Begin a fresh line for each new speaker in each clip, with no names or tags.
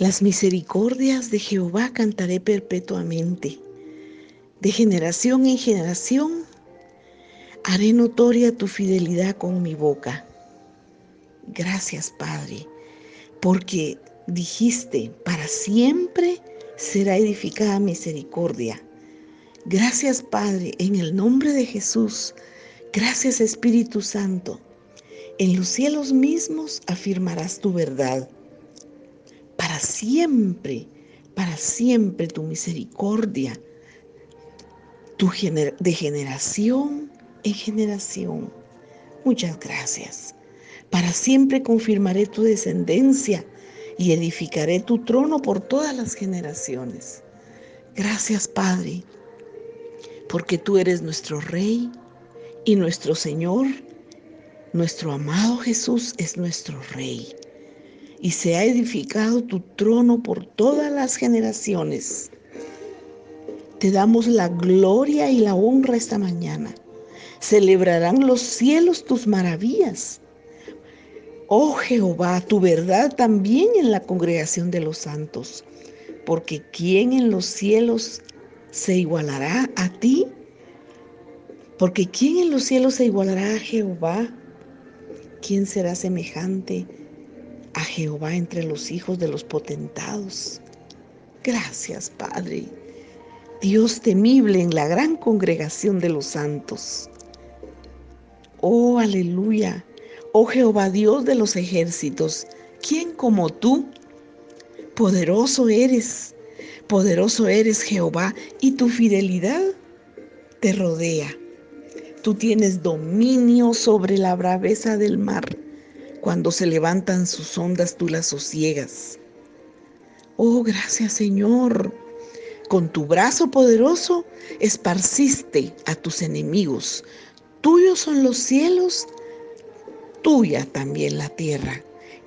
Las misericordias de Jehová cantaré perpetuamente. De generación en generación haré notoria tu fidelidad con mi boca. Gracias, Padre, porque dijiste, para siempre será edificada misericordia. Gracias, Padre, en el nombre de Jesús. Gracias, Espíritu Santo. En los cielos mismos afirmarás tu verdad siempre, para siempre tu misericordia, tu de generación en generación. Muchas gracias. Para siempre confirmaré tu descendencia y edificaré tu trono por todas las generaciones. Gracias, Padre, porque tú eres nuestro Rey y nuestro Señor. Nuestro amado Jesús es nuestro Rey y se ha edificado tu trono por todas las generaciones. Te damos la gloria y la honra esta mañana. Celebrarán los cielos tus maravillas. Oh Jehová, tu verdad también en la congregación de los santos, porque ¿quién en los cielos se igualará a ti? Porque ¿quién en los cielos se igualará a Jehová? ¿Quién será semejante a Jehová entre los hijos de los potentados. Gracias, Padre. Dios temible en la gran congregación de los santos. Oh, aleluya. Oh Jehová Dios de los ejércitos, ¿quién como tú? Poderoso eres, poderoso eres Jehová, y tu fidelidad te rodea. Tú tienes dominio sobre la braveza del mar cuando se levantan sus ondas, tú las sosiegas. Oh, gracias Señor. Con tu brazo poderoso esparciste a tus enemigos. Tuyos son los cielos, tuya también la tierra.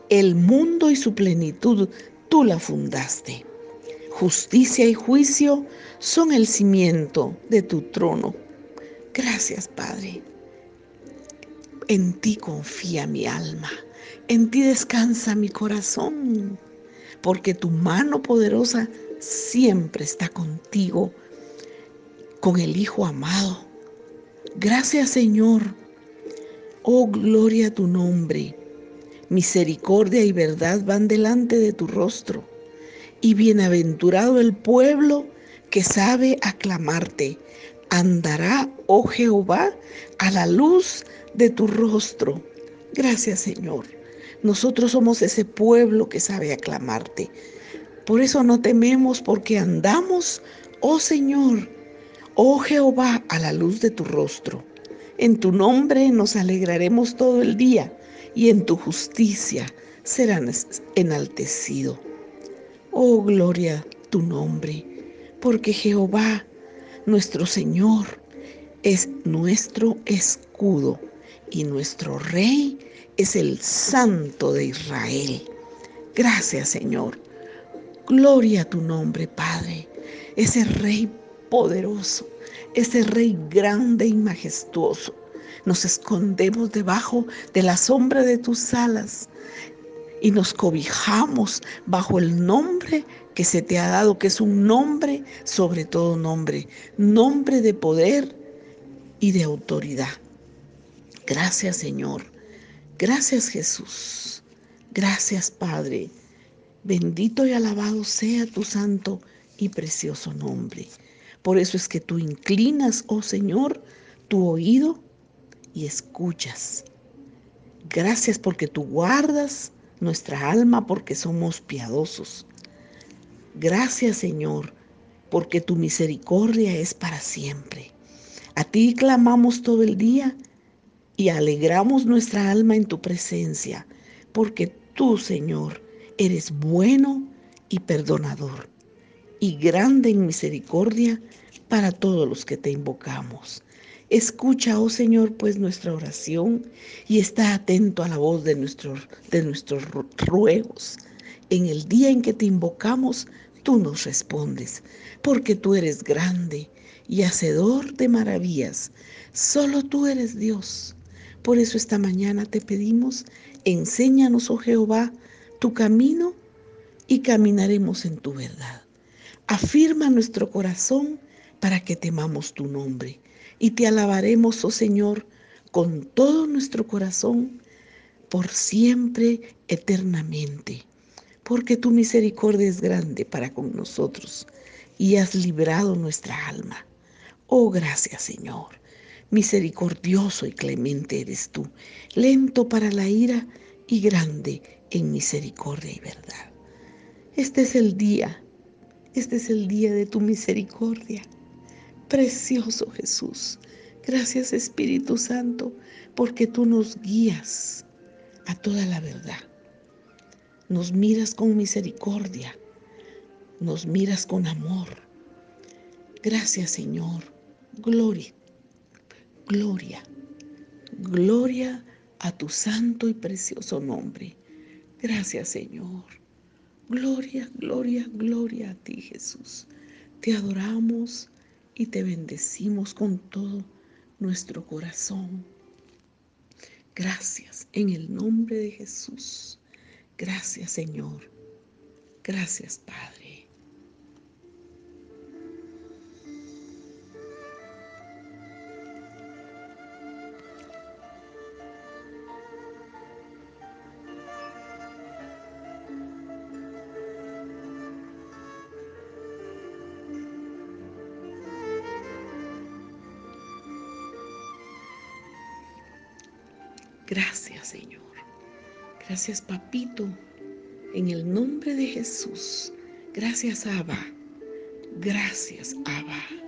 El mundo y su plenitud tú la fundaste. Justicia y juicio son el cimiento de tu trono. Gracias, Padre. En ti confía mi alma, en ti descansa mi corazón, porque tu mano poderosa siempre está contigo, con el Hijo amado. Gracias Señor. Oh, gloria a tu nombre. Misericordia y verdad van delante de tu rostro. Y bienaventurado el pueblo que sabe aclamarte. Andará, oh Jehová, a la luz de tu rostro. Gracias Señor. Nosotros somos ese pueblo que sabe aclamarte. Por eso no tememos porque andamos, oh Señor, oh Jehová, a la luz de tu rostro. En tu nombre nos alegraremos todo el día y en tu justicia serán enaltecido. Oh gloria tu nombre, porque Jehová, nuestro Señor, es nuestro escudo y nuestro Rey es el Santo de Israel. Gracias Señor. Gloria a tu nombre, Padre. Ese Rey poderoso, ese Rey grande y majestuoso. Nos escondemos debajo de la sombra de tus alas y nos cobijamos bajo el nombre que se te ha dado, que es un nombre sobre todo nombre, nombre de poder y de autoridad. Gracias Señor. Gracias Jesús. Gracias Padre. Bendito y alabado sea tu santo y precioso nombre. Por eso es que tú inclinas, oh Señor, tu oído y escuchas. Gracias porque tú guardas nuestra alma porque somos piadosos. Gracias Señor porque tu misericordia es para siempre. A ti clamamos todo el día y alegramos nuestra alma en tu presencia, porque tú, Señor, eres bueno y perdonador, y grande en misericordia para todos los que te invocamos. Escucha, oh Señor, pues nuestra oración y está atento a la voz de nuestros, de nuestros ruegos. En el día en que te invocamos, tú nos respondes, porque tú eres grande y hacedor de maravillas. Solo tú eres Dios. Por eso esta mañana te pedimos, enséñanos, oh Jehová, tu camino y caminaremos en tu verdad. Afirma nuestro corazón para que temamos tu nombre y te alabaremos, oh Señor, con todo nuestro corazón por siempre, eternamente, porque tu misericordia es grande para con nosotros y has librado nuestra alma. Oh, gracias Señor. Misericordioso y clemente eres tú, lento para la ira y grande en misericordia y verdad. Este es el día, este es el día de tu misericordia. Precioso Jesús, gracias Espíritu Santo, porque tú nos guías a toda la verdad. Nos miras con misericordia, nos miras con amor. Gracias Señor, gloria, gloria, gloria a tu santo y precioso nombre. Gracias Señor. Gloria, gloria, gloria a ti Jesús. Te adoramos y te bendecimos con todo nuestro corazón. Gracias en el nombre de Jesús. Gracias Señor. Gracias Padre. Gracias, Señor. Gracias, Papito. En el nombre de Jesús. Gracias, Abba. Gracias, Abba.